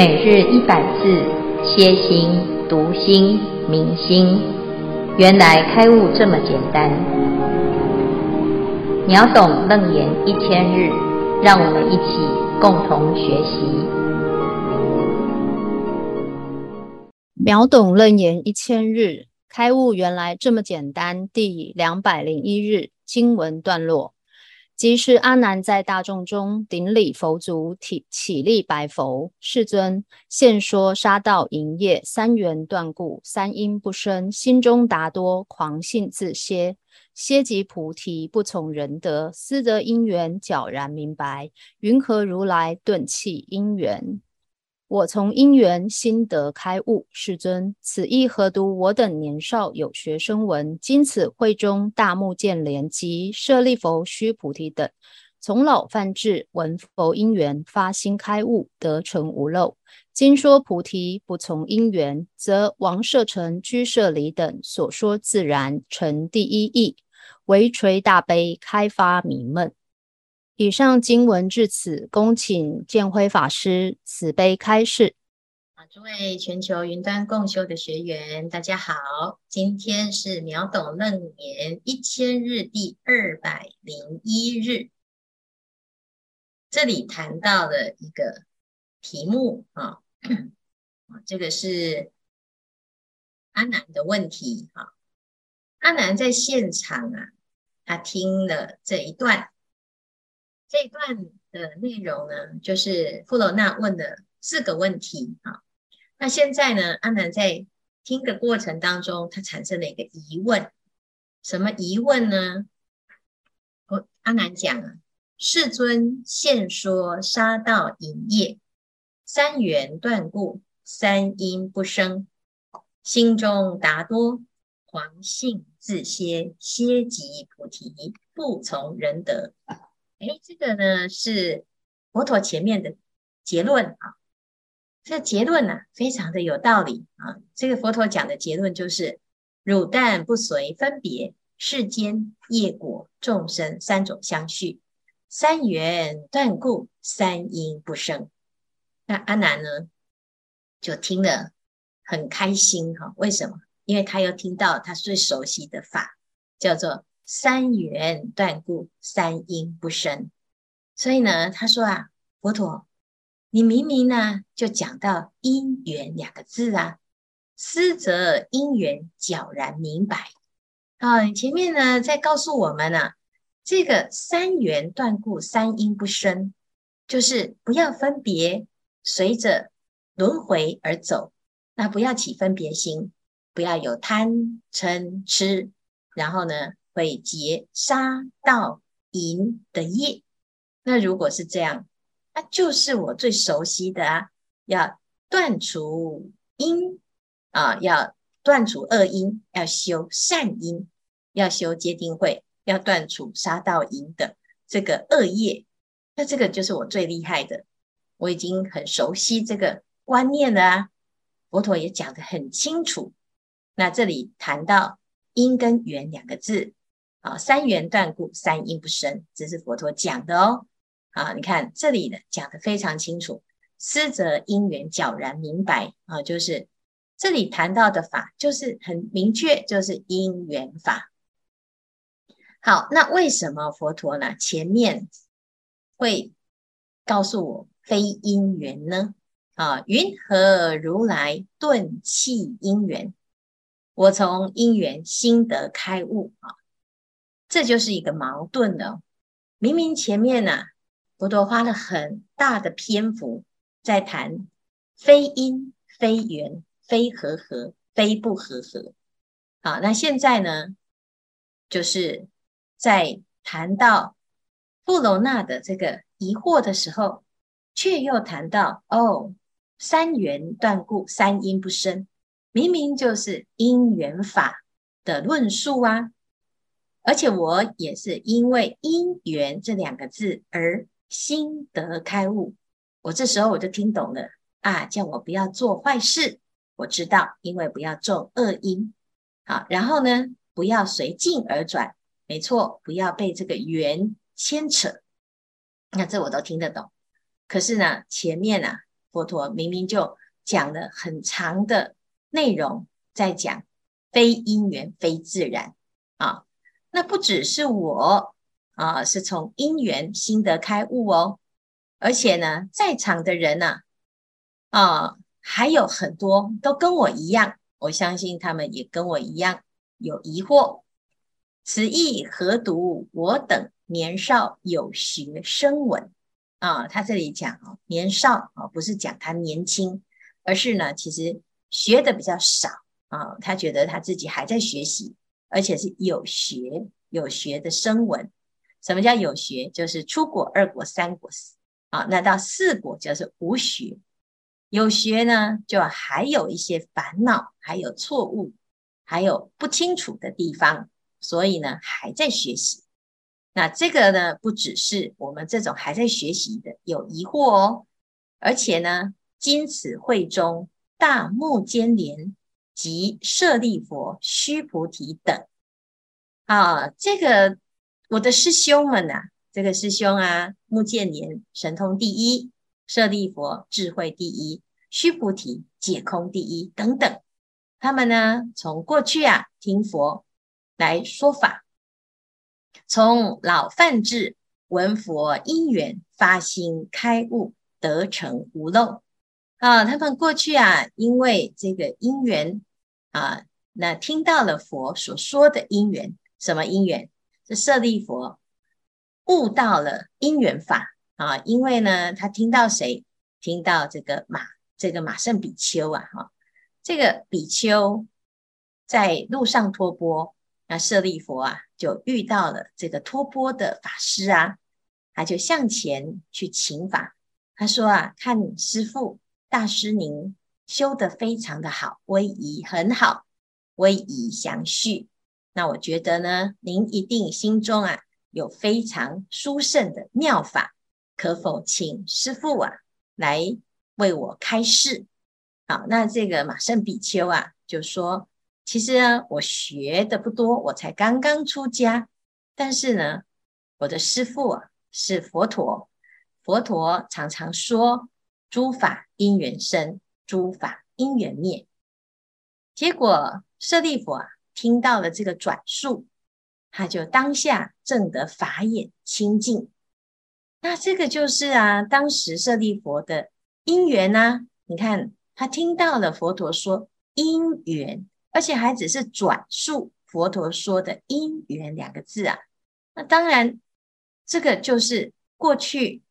每日一百字，歇心、读心、明心，原来开悟这么简单。秒懂楞严一千日，让我们一起共同学习。秒懂楞严一千日，开悟原来这么简单。第两百零一日经文段落。即是阿难在大众中顶礼佛足，体起立白佛：“世尊，现说杀道淫业三缘断故，三因不生，心中达多狂性自歇，歇即菩提不从人得，思得因缘皎然明白。云何如来顿弃因缘？”我从因缘心得开悟，世尊，此意何独我等年少有学声闻，今此会中大目犍连及舍利弗、须菩提等，从老犯至闻佛因缘发心开悟，得成无漏。今说菩提不从因缘，则王舍城居舍离等所说自然成第一义，唯垂大悲开发迷闷。以上经文至此，恭请建辉法师慈悲开示。啊，诸位全球云端共修的学员，大家好，今天是秒懂楞严一千日第二百零一日。这里谈到了一个题目啊，这个是阿南的问题啊。阿南在现场啊，他听了这一段。这一段的内容呢，就是富罗那问的四个问题啊。那现在呢，阿难在听的过程当中，他产生了一个疑问，什么疑问呢？我阿难讲啊，世尊现说杀道淫业，三缘断故，三因不生，心中达多狂性自歇，歇即菩提，不从人得。哎，这个呢是佛陀前面的结论啊。这结论呢、啊、非常的有道理啊。这个佛陀讲的结论就是：汝但不随分别，世间业果众生三种相续，三缘断故，三因不生。那阿难呢就听了很开心哈、为什么？因为他又听到他最熟悉的法，叫做。三缘断故，三因不生。所以呢，他说啊，佛陀，你明明呢就讲到因缘两个字啊，斯则因缘皎然明白。啊，你前面呢在告诉我们呢、啊，这个三缘断故，三因不生，就是不要分别，随着轮回而走，那不要起分别心，不要有贪嗔痴，然后呢。会结杀盗淫的业，那如果是这样，那就是我最熟悉的啊！要断除因啊，要断除恶因，要修善因，要修戒定慧，要断除杀盗淫的这个恶业。那这个就是我最厉害的，我已经很熟悉这个观念了啊！佛陀也讲得很清楚。那这里谈到因跟缘两个字。啊，三缘断故，三因不生，这是佛陀讲的哦。啊，你看这里呢讲的非常清楚，斯则因缘皎然明白啊，就是这里谈到的法，就是很明确，就是因缘法。好，那为什么佛陀呢前面会告诉我非因缘呢？啊，云何如来顿弃因缘？我从因缘心得开悟啊。这就是一个矛盾了，明明前面呢、啊，佛陀花了很大的篇幅在谈非因、非缘、非和合、非不和合。好，那现在呢，就是在谈到富楼那的这个疑惑的时候，却又谈到哦，三缘断故，三因不生，明明就是因缘法的论述啊。而且我也是因为因缘这两个字而心得开悟，我这时候我就听懂了啊，叫我不要做坏事，我知道，因为不要种恶因，好，然后呢，不要随境而转，没错，不要被这个缘牵扯，那这我都听得懂。可是呢，前面啊佛陀明明就讲了很长的内容，在讲非因缘非自然。啊。那不只是我啊，是从因缘心得开悟哦，而且呢，在场的人呢，啊，啊，还有很多都跟我一样，我相信他们也跟我一样有疑惑。此意何独我等年少有学声闻啊？他这里讲哦，年少啊，不是讲他年轻，而是呢，其实学的比较少啊。他觉得他自己还在学习，而且是有学有学的声闻。什么叫有学？就是出国、二国、三国四啊。那到四国就是无学。有学呢，就还有一些烦恼，还有错误，还有不清楚的地方。所以呢，还在学习。那这个呢，不只是我们这种还在学习的有疑惑哦，而且呢，今此会中大目犍连及舍利弗、须菩提等啊，这个我的师兄们呐、这个师兄啊，目犍连神通第一，舍利弗智慧第一，须菩提解空第一等等，他们呢，从过去啊听佛。来说法，从老梵志闻佛因缘发心开悟得成无漏啊！他们过去啊，因为这个因缘啊，那听到了佛所说的因缘，什么因缘？是舍利佛悟到了因缘法啊！因为呢，他听到谁？听到这个马，这个马胜比丘啊，哈，这个比丘在路上托钵。那舍利佛啊，就遇到了这个托钵的法师啊，他就向前去请法。他说啊，看师父大师您修得非常的好，威仪很好，威仪详序。那我觉得呢，您一定心中啊有非常殊胜的妙法，可否请师父啊来为我开示？好，那这个马胜比丘啊就说。其实呢，我学的不多，我才刚刚出家。但是呢，我的师父啊是佛陀，佛陀常常说诸法因缘生，诸法因缘灭。结果舍利弗啊听到了这个转述，他就当下证得法眼清净。那这个就是啊，当时舍利弗的因缘啊。你看他听到了佛陀说因缘。而且还只是转述佛陀说的“因缘”两个字啊，那当然，这个就是过去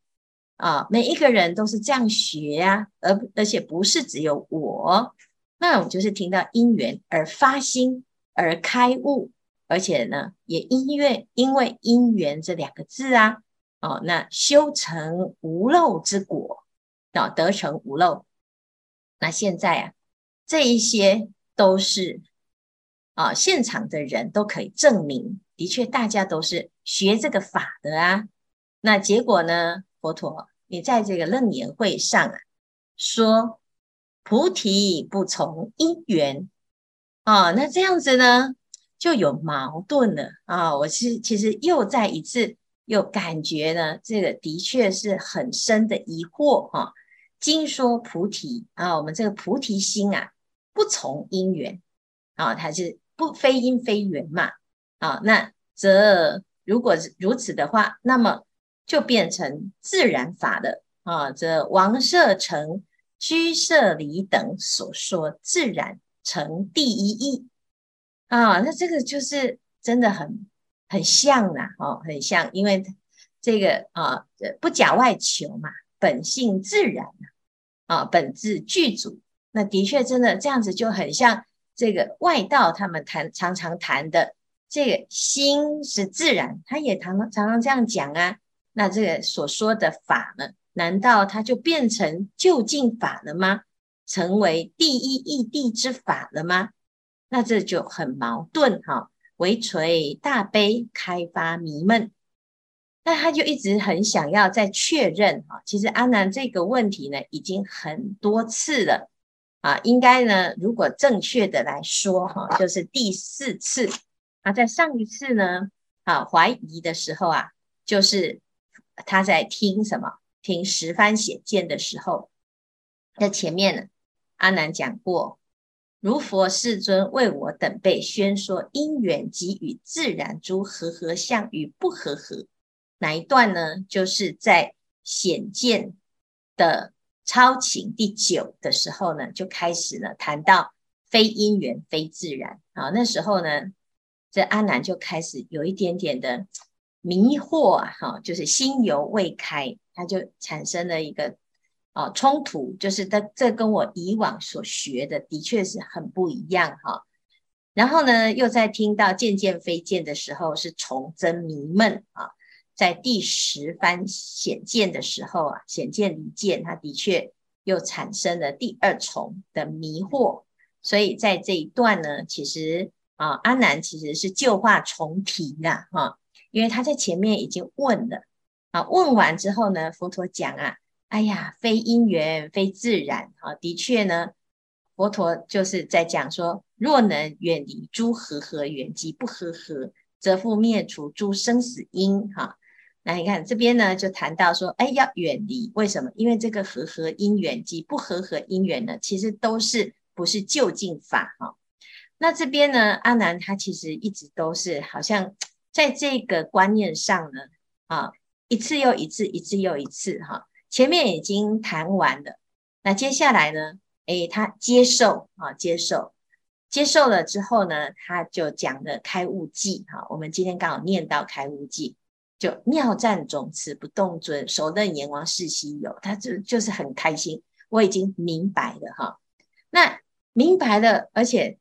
啊，每一个人都是这样学呀、啊，而而且不是只有我，那我就是听到因缘而发心而开悟，而且呢，也因为因为因缘这两个字啊，哦，那修成无漏之果，啊，得成无漏。那现在啊，这一些。都是啊，现场的人都可以证明，的确大家都是学这个法的啊。那结果呢？佛陀，你在这个楞严会上啊，说菩提不从因缘啊，那这样子呢就有矛盾了啊。我是其实又再一次又感觉呢，这个的确是很深的疑惑哈。经说菩提啊，我们这个菩提心啊。不从因缘啊，它是不非因非缘嘛啊，那则如果如此的话，那么就变成自然法了啊。这王舍城居舍离等所说自然成第一义啊，那这个就是真的很很像呐，哦，很像，因为这个啊，不假外求嘛，本性自然啊，本质具足。那的确，真的这样子就很像这个外道他们谈常常谈的这个心是自然，他也常常常常这样讲啊。那这个所说的法呢，难道它就变成就近法了吗？成为第一义谛之法了吗？那这就很矛盾哈，唯垂大悲开发迷闷。那他就一直很想要再确认哈，其实阿南这个问题呢，已经很多次了。啊，应该呢，如果正确的来说，哈，就是第四次。啊，在上一次呢，啊，怀疑的时候啊，就是他在听什么？听十番显见的时候。那前面呢，阿难讲过，如佛世尊为我等辈宣说因缘及与自然诸和合相与不和合，哪一段呢？就是在显见的超情第九的时候呢，就开始了谈到非因缘非自然啊。那时候呢，这阿难就开始有一点点的迷惑啊，哈，就是心犹未开，他就产生了一个啊冲突，就是这这跟我以往所学的的确是很不一样哈。然后呢，又在听到见见非见的时候，是重增迷闷啊。在第十番显见的时候啊，显见离见，他的确又产生了第二重的迷惑。所以在这一段呢，其实啊，阿难其实是旧话重提了哈，因为他在前面已经问了啊，问完之后呢，佛陀讲啊，哎呀，非因缘非自然啊，的确呢，佛陀就是在讲说，若能远离诸和合缘及不和合，则复灭除诸生死因哈。那你看这边呢，就谈到说，哎，要远离，为什么？因为这个和合因缘及不和合因缘呢，其实都是不是究竟法哈。那这边呢，阿难他其实一直都是好像在这个观念上呢，啊，一次又一次，一次又一次哈。前面已经谈完了，那接下来呢，哎，他接受啊，接受，接受了之后呢，他就讲了开悟记哈。我们今天刚好念到开悟记。就妙赞种持不动尊，首楞严王世希有，他就就是很开心，我已经明白了哈。那明白了，而且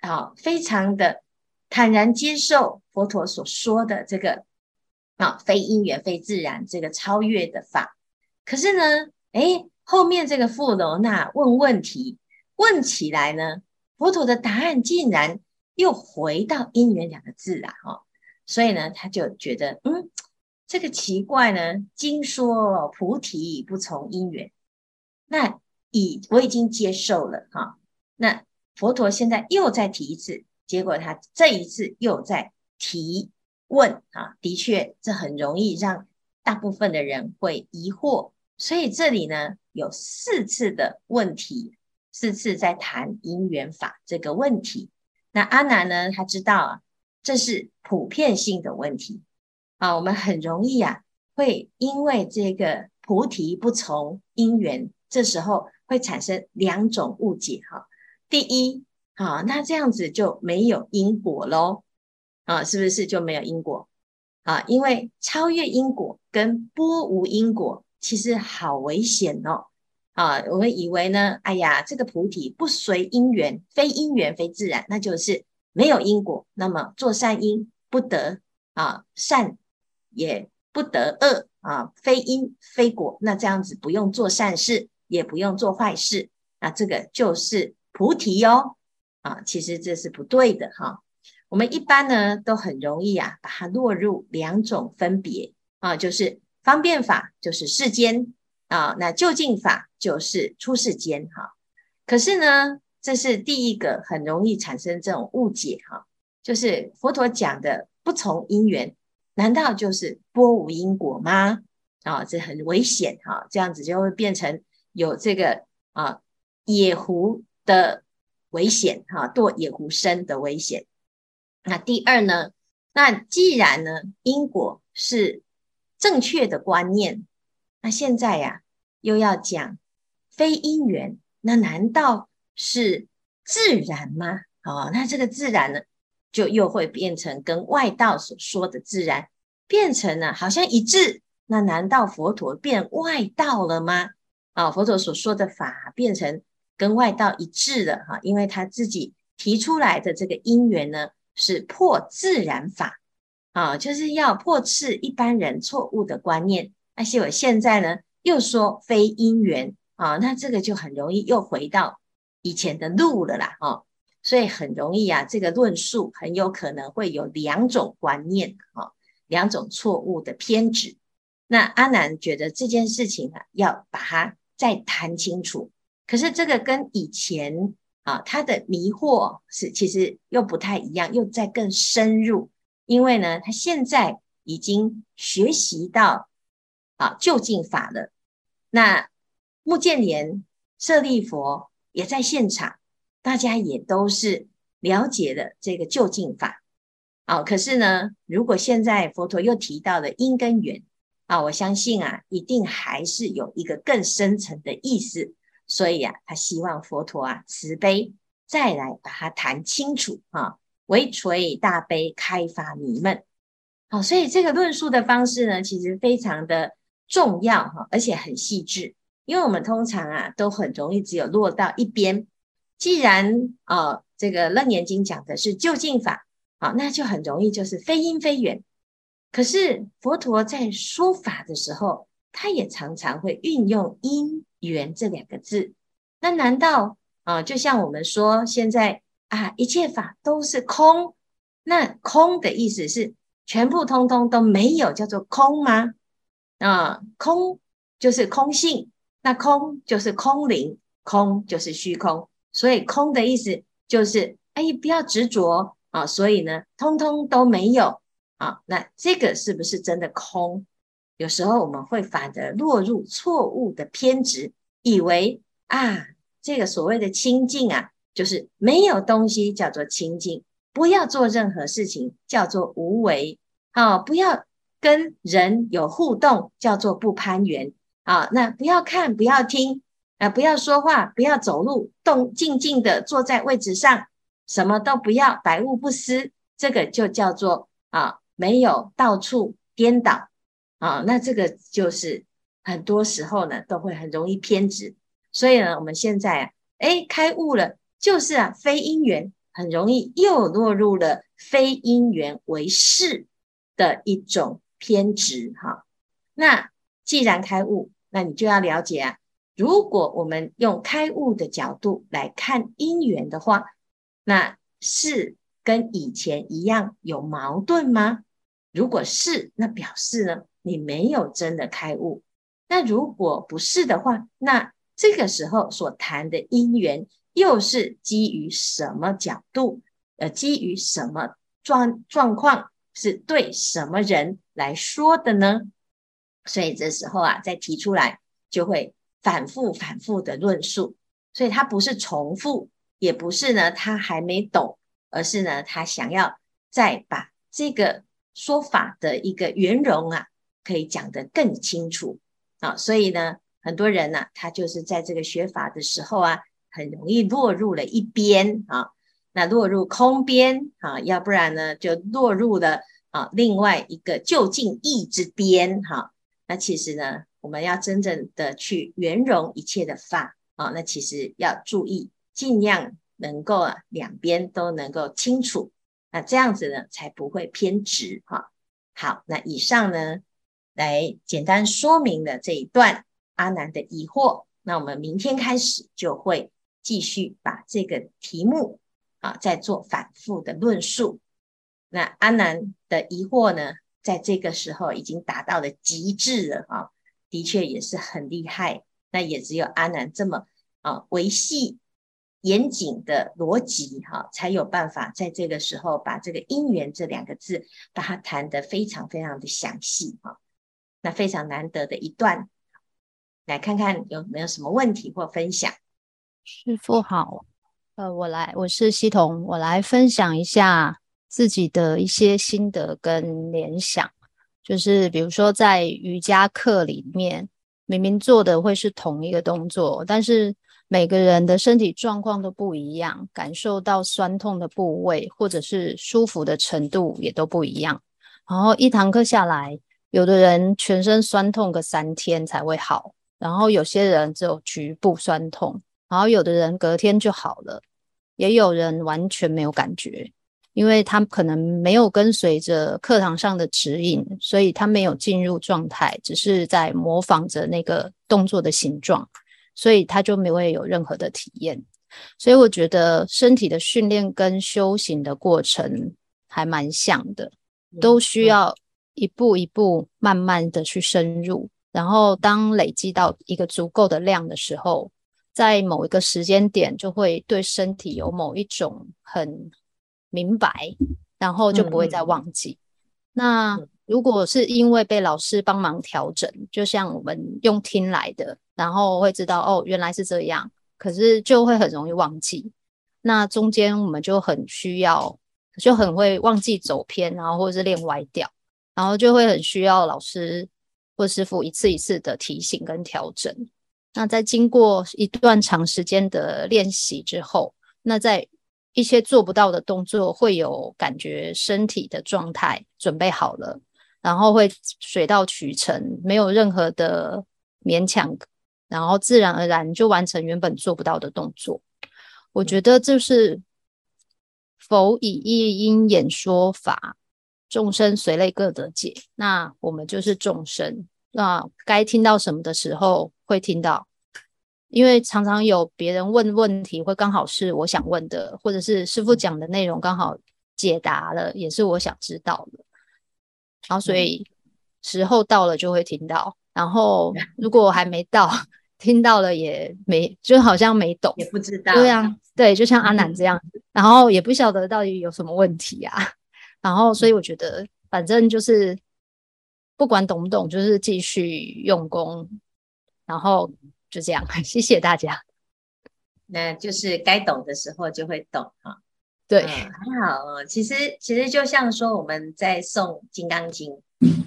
啊，非常的坦然接受佛陀所说的这个啊，非因缘非自然这个超越的法。可是呢，哎，后面这个富罗那问问题问起来呢，佛陀的答案竟然又回到因缘两个字啊，哈。所以呢，他就觉得，嗯，这个奇怪呢。经说菩提不从因缘，那已我已经接受了哈。那佛陀现在又再提一次，结果他这一次又在提问啊。的确，这很容易让大部分的人会疑惑。所以这里呢，有四次的问题，四次在谈因缘法这个问题。那阿难呢，他知道啊。这是普遍性的问题啊，我们很容易啊，会因为这个菩提不从因缘，这时候会产生两种误解哈。第一，好，那这样子就没有因果喽啊，是不是就没有因果啊？因为超越因果跟拨无因果，其实好危险哦啊！我们以为呢，哎呀，这个菩提不随因缘，非因缘非自然，那就是。没有因果，那么做善因不得啊善，也不得恶啊，非因非果，那这样子不用做善事，也不用做坏事，那这个就是菩提哟啊，其实这是不对的哈。我们一般呢都很容易啊，把它落入两种分别啊，就是方便法就是世间啊，那究竟法就是出世间哈。可是呢，这是第一个很容易产生这种误解哈，就是佛陀讲的不从因缘，难道就是波无因果吗？啊，这很危险哈，这样子就会变成有这个啊野狐的危险哈，堕野狐身的危险。那第二呢？那既然呢因果是正确的观念，那现在呀又要讲非因缘，那难道？是自然吗？哦，那这个自然呢，就又会变成跟外道所说的自然变成了好像一致。那难道佛陀变外道了吗？啊、哦，佛陀所说的法变成跟外道一致了哈，因为他自己提出来的这个因缘呢，是破自然法啊、就是要破斥一般人错误的观念。而且我现在呢又说非因缘啊、那这个就很容易又回到。以前的路了啦，哦，所以很容易啊，这个论述很有可能会有两种观念，哈，两种错误的偏执。那阿难觉得这件事情啊，要把它再谈清楚。可是这个跟以前啊，他的迷惑是其实又不太一样，又在更深入。因为呢，他现在已经学习到啊究竟法了。那目犍连。舍利弗也在现场，大家也都是了解了这个究竟法。啊，可是呢，如果现在佛陀又提到了因跟缘，啊，我相信啊，一定还是有一个更深层的意思。所以啊，他希望佛陀啊慈悲，再来把它谈清楚啊，唯垂大悲，开发迷闷。好，所以这个论述的方式呢，其实非常的重要哈，而且很细致。因为我们通常啊，都很容易只有落到一边。既然啊，这个楞严经讲的是究竟法，啊，那就很容易就是非因非缘。可是佛陀在说法的时候，他也常常会运用因缘这两个字。那难道啊，就像我们说现在啊，一切法都是空，那空的意思是？全部通通都没有，叫做空吗？啊，空就是空性，那空就是空灵，空就是虚空，所以空的意思就是，哎，不要执着啊。所以呢，通通都没有啊。那这个是不是真的空？有时候我们会反而落入错误的偏执，以为啊，这个所谓的清净啊，就是没有东西叫做清净。不要做任何事情，叫做无为啊！不要跟人有互动，叫做不攀缘啊！那不要看，不要听啊！不要说话，不要走路，动静静的坐在位置上，什么都不要，百物不思，这个就叫做啊，没有到处颠倒啊！那这个就是很多时候呢，都会很容易偏执。所以呢，我们现在啊，诶，开悟了，就是啊，非因缘。很容易又落入了非因缘为事的一种偏执哈。那既然开悟，那你就要了解啊。如果我们用开悟的角度来看因缘的话，那是跟以前一样有矛盾吗？如果是，那表示呢，你没有真的开悟。那如果不是的话，那这个时候所谈的因缘。又是基于什么角度？呃，基于什么状状况？是对什么人来说的呢？所以这时候啊，再提出来就会反复反复的论述。所以他不是重复，也不是呢他还没懂，而是呢他想要再把这个说法的一个圆融啊，可以讲得更清楚啊。所以呢，很多人呢、啊，他就是在这个学法的时候啊。很容易落入了一边啊，那落入空边啊，要不然呢就落入了啊另外一个就近义之边哈。那其实呢，我们要真正的去圆融一切的法啊，那其实要注意，尽量能够啊两边都能够清楚，那这样子呢才不会偏执哈。好，那以上呢来简单说明了这一段阿难的疑惑，那我们明天开始就会。继续把这个题目啊，再做反复的论述。那阿难的疑惑呢，在这个时候已经达到了极致了啊，的确也是很厉害。那也只有阿难这么啊维系严谨的逻辑哈，才有办法在这个时候把这个因缘这两个字，把它谈得非常非常的详细哈。那非常难得的一段，来看看有没有什么问题或分享。师傅好，呃，我来，我是希彤，我来分享一下自己的一些心得跟联想。就是比如说，在瑜伽课里面，明明做的会是同一个动作，但是每个人的身体状况都不一样，感受到酸痛的部位或者是舒服的程度也都不一样。然后一堂课下来，有的人全身酸痛个三天才会好，然后有些人只有局部酸痛。然后有的人隔天就好了，也有人完全没有感觉，因为他可能没有跟随着课堂上的指引，所以他没有进入状态，只是在模仿着那个动作的形状，所以他就没会有任何的体验。所以我觉得身体的训练跟修行的过程还蛮像的，都需要一步一步慢慢的去深入，然后当累积到一个足够的量的时候。在某一个时间点，就会对身体有某一种很明白，然后就不会再忘记。嗯、那如果是因为被老师帮忙调整，就像我们用听来的，然后会知道哦，原来是这样，可是就会很容易忘记。那中间我们就很需要，就很会忘记走偏，然后或者是练歪掉，然后就会很需要老师或师傅一次一次的提醒跟调整。那在经过一段长时间的练习之后，那在一些做不到的动作，会有感觉身体的状态准备好了。然后会水到渠成，没有任何的勉强，然后自然而然就完成原本做不到的动作。我觉得就是否以一因演说法，众生随类各得解。那我们就是众生，那该听到什么的时候会听到，因为常常有别人问问题，会刚好是我想问的，或者是师傅讲的内容刚好解答了，也是我想知道的。然后，所以时候到了就会听到。然后，如果还没到，听到了也没，就好像没懂，也不知道。对啊，对，就像阿南这样，嗯、然后也不晓得到底有什么问题啊。然后，所以我觉得，反正就是不管懂不懂，就是继续用功。然后就这样，谢谢大家。那就是该懂的时候就会懂哈。对，嗯，很好哦。其实，其实就像说我们在诵《金刚经》，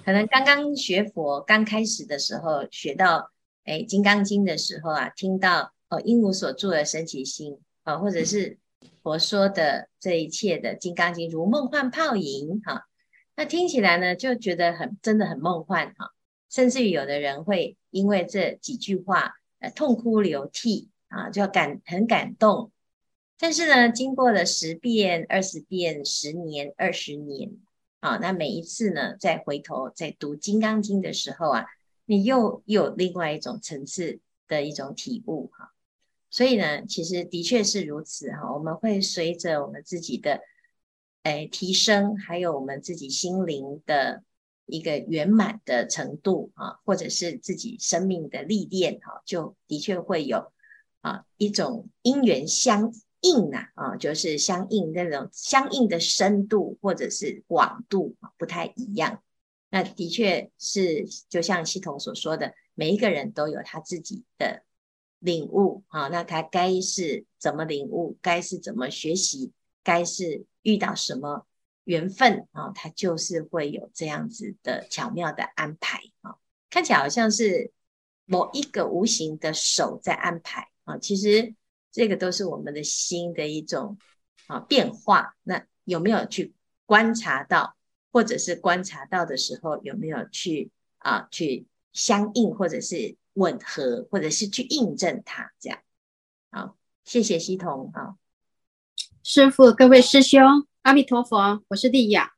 可能刚刚学佛刚开始的时候，学到哎《金刚经》的时候啊，听到哦应无所住的生起心啊，或者是佛说的这一切的《金刚经》如梦幻泡影哈，那听起来呢就觉得很真的很梦幻哈，甚至于有的人会因为这几句话呃痛哭流涕啊，就感很感动。但是呢，经过了十遍、二十遍、十年、二十年，啊，那每一次呢，再回头再读《金刚经》的时候啊，你又，有另外一种层次的一种体悟哈、所以呢，其实的确是如此哈、我们会随着我们自己的诶提升，还有我们自己心灵的一个圆满的程度啊，或者是自己生命的历练哈、就的确会有啊一种因缘相。应啊，啊，就是相应那种相应的深度或者是广度不太一样。那的确是，就像系统所说的，每一个人都有他自己的领悟啊。那他该是怎么领悟，该是怎么学习，该是遇到什么缘分啊，他就是会有这样子的巧妙的安排啊。看起来好像是某一个无形的手在安排啊，其实。这个都是我们的心的一种啊变化，那有没有去观察到，或者是观察到的时候有没有去啊去相应，或者是吻合，或者是去印证它？这样好，谢谢系统啊，师傅，各位师兄，阿弥陀佛，我是丽雅。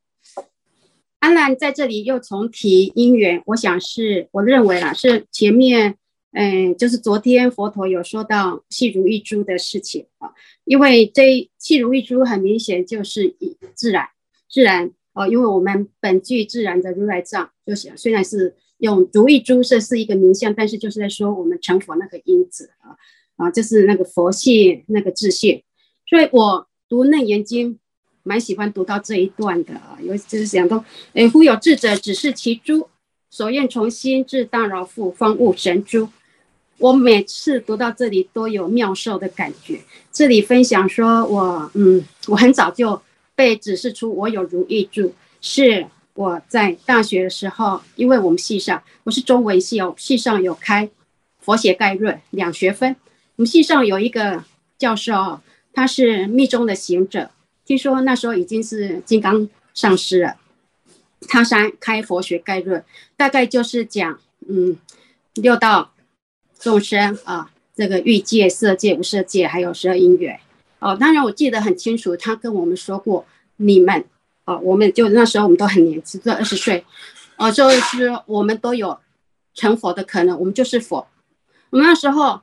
阿难在这里又重提因缘，我想是我认为啊，是前面。嗯，就是昨天佛陀有说到细如一珠的事情啊，因为这细如一珠很明显就是以自然自然哦，因为我们本具自然的如来藏，就想虽然是用如意珠，这是一个名相，但是就是在说我们成佛那个因子啊啊，就是那个佛性那个自性，所以我读楞严经蛮喜欢读到这一段的啊，尤其就是想到，诶，夫有智者，只是其珠，所愿从心至当饶富，方悟神珠。我每次读到这里都有妙受的感觉。这里分享说我，我嗯，我很早就被指示出我有如意珠，是我在大学的时候，因为我们系上我是中文系哦，系上有开佛学概论两学分，我们系上有一个教授，他是密宗的行者，听说那时候已经是金刚上师了，他山开佛学概论，大概就是讲嗯六道。众生啊，这个欲界、色界、无色界，还有十二因缘哦。当然，我记得很清楚，他跟我们说过，你们哦，我们就那时候我们都很年轻，都二十岁哦，就是我们都有成佛的可能，我们就是佛。我们那时候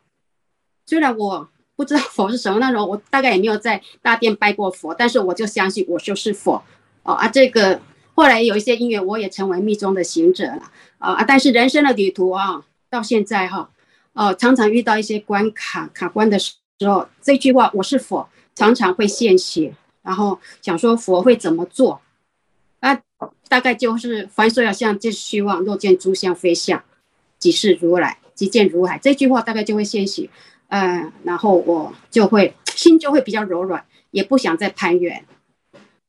虽然我不知道佛是什么，那时候我大概也没有在大殿拜过佛，但是我就相信我就是佛哦啊。这个后来有一些因缘，我也成为密宗的行者了啊。但是人生的旅途啊，到现在哈。哦，常常遇到一些关卡卡关的时候，这句话“我是佛”常常会现形，然后想说佛会怎么做？啊，大概就是凡所有相，就是虚妄；若见诸相非相，即是如来，即见如海。这句话大概就会现行，呃，然后我就会心就会比较柔软，也不想再攀缘。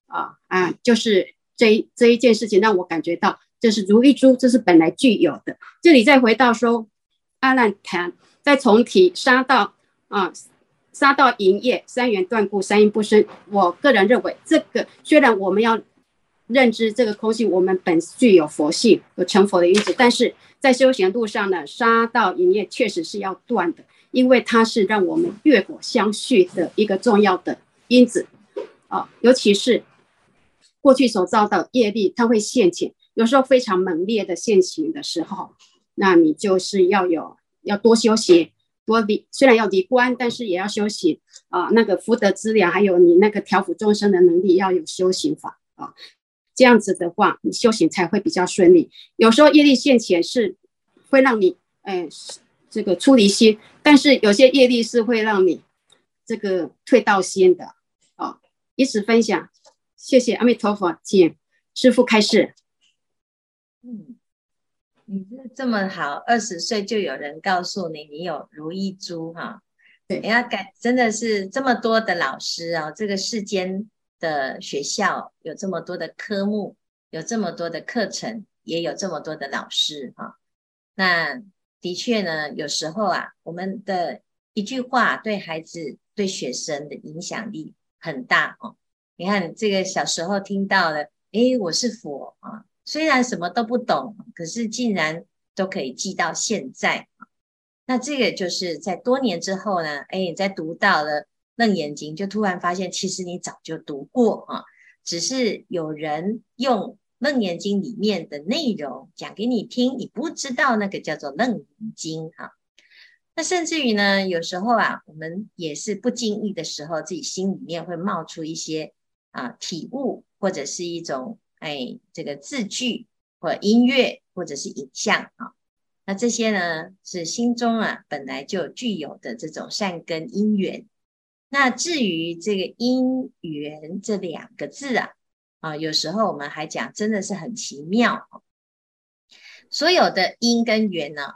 啊啊，就是这这一件事情让我感觉到，这是如意珠，这是本来具有的。这里再回到说，阿难谈，再重提杀到啊。杀道营业，三缘断故，三因不生。我个人认为，这个虽然我们要认知这个空性，我们本具有佛性，有成佛的因子，但是在修行路上呢，杀道营业确实是要断的，因为它是让我们越果相续的一个重要的因子啊，尤其是过去所造的业力，它会现前，有时候非常猛烈的现行的时候，那你就是要有要多修行。多离虽然要离观，但是也要修行啊。那个福德资粮，还有你那个调伏众生的能力，要有修行法啊。这样子的话，你修行才会比较顺利。有时候业力现前是会让你哎这个出离心，但是有些业力是会让你这个退道心的啊。以此分享，谢谢阿弥陀佛，请师父开示。嗯。你这这么好，二十岁就有人告诉你你有如意珠哈？对，人家感真的是这么多的老师啊，这个世间的学校有这么多的科目，有这么多的课程，也有这么多的老师哈。那的确呢，有时候啊，我们的一句话对孩子、对学生的影响力很大哦。你看这个小时候听到的，诶，我是佛啊。虽然什么都不懂，可是竟然都可以记到现在。那这个就是在多年之后呢，哎，你在读到了《楞严经》，就突然发现，其实你早就读过啊，只是有人用《楞严经》里面的内容讲给你听，你不知道那个叫做《楞严经》哈。那甚至于呢，有时候啊，我们也是不经意的时候，自己心里面会冒出一些啊体悟，或者是一种。哎，这个字句或音乐或者是影像啊，那这些呢是心中啊本来就具有的这种善根因缘。那至于这个因缘这两个字啊，啊，有时候我们还讲真的是很奇妙。所有的因跟缘呢，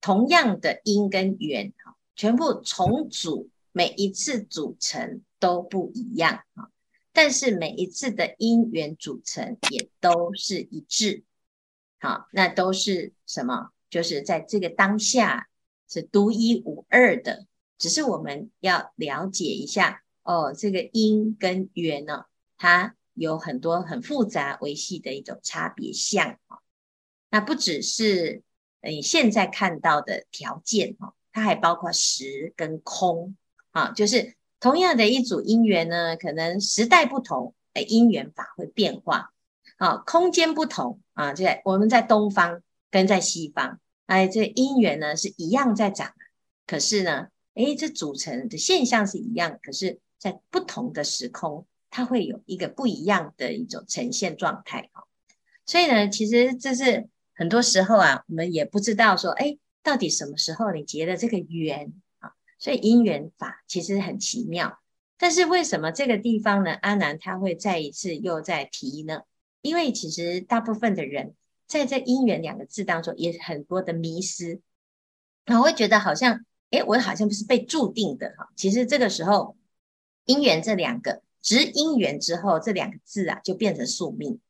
同样的因跟缘啊，全部重组，每一次组成都不一样啊。但是每一次的因缘组成也都是一致，好，那都是什么？就是在这个当下是独一无二的。只是我们要了解一下哦，这个因跟缘呢，它有很多很复杂维系的一种差别相啊。那不只是你现在看到的条件哦，它还包括实跟空啊，就是。同样的一组因缘呢，可能时代不同，哎，因缘法会变化。啊，空间不同啊，在我们在东方跟在西方，哎，这因缘呢是一样在长，可是呢，哎，这组成的现象是一样，可是在不同的时空，它会有一个不一样的一种呈现状态。啊，所以呢，其实这是很多时候啊，我们也不知道说，哎，到底什么时候你结了这个缘。所以因缘法其实很奇妙，但是为什么这个地方呢？阿南他会再一次又再提呢？因为其实大部分的人在这因缘两个字当中也很多的迷思，然后会觉得好像，诶，我好像不是被注定的哈。其实这个时候，因缘这两个执因缘之后，这两个字啊就变成宿命。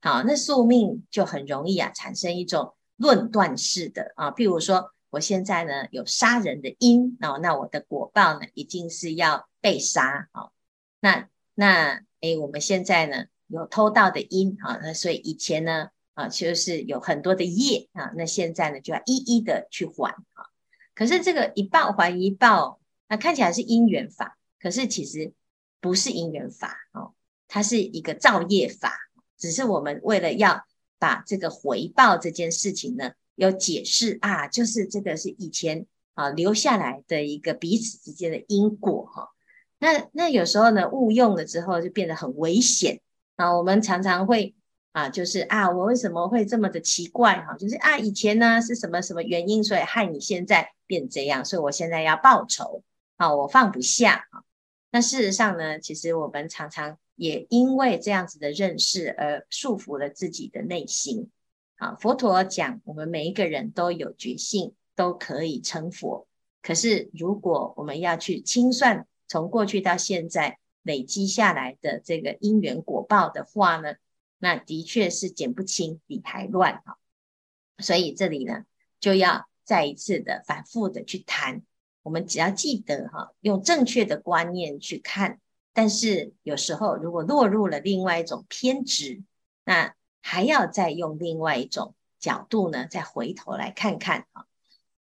好，那宿命就很容易啊产生一种论断式的啊，譬如说。我现在呢有杀人的因哦，那我的果报呢一定是要被杀哦。那那诶，我们现在呢有偷盗的因啊，那所以以前呢啊就是有很多的业啊，那现在呢就要一一的去还啊。可是这个一报还一报，那看起来是因缘法，可是其实不是因缘法哦，它是一个造业法，只是我们为了要把这个回报这件事情呢。有解释啊，就是这个是以前啊留下来的一个彼此之间的因果哈。那那有时候呢误用了之后就变得很危险啊。我们常常会啊，就是啊，我为什么会这么的奇怪哈？就是啊，以前呢是什么什么原因，所以害你现在变这样，所以我现在要报仇啊，我放不下啊。那事实上呢，其实我们常常也因为这样子的认识而束缚了自己的内心。啊，佛陀讲，我们每一个人都有觉性，都可以成佛。可是，如果我们要去清算从过去到现在累积下来的这个因缘果报的话呢，那的确是减不清，理还乱啊。所以这里呢，就要再一次的反复的去谈。我们只要记得哈，用正确的观念去看。但是有时候如果落入了另外一种偏执，那还要再用另外一种角度呢，再回头来看看啊。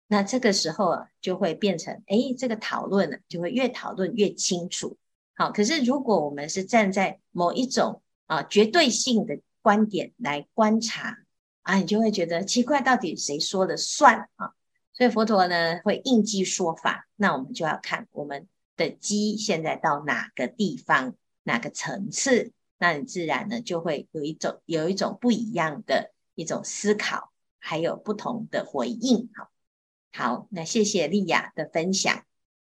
那这个时候啊，就会变成，哎，这个讨论呢，就会越讨论越清楚。好，可是如果我们是站在某一种啊绝对性的观点来观察啊，你就会觉得奇怪，到底谁说了算啊？所以佛陀呢会应机说法，那我们就要看我们的机现在到哪个地方、哪个层次，那你自然呢就会有一种有一种不一样的一种思考，还有不同的回应。好。好，那谢谢丽雅的分享。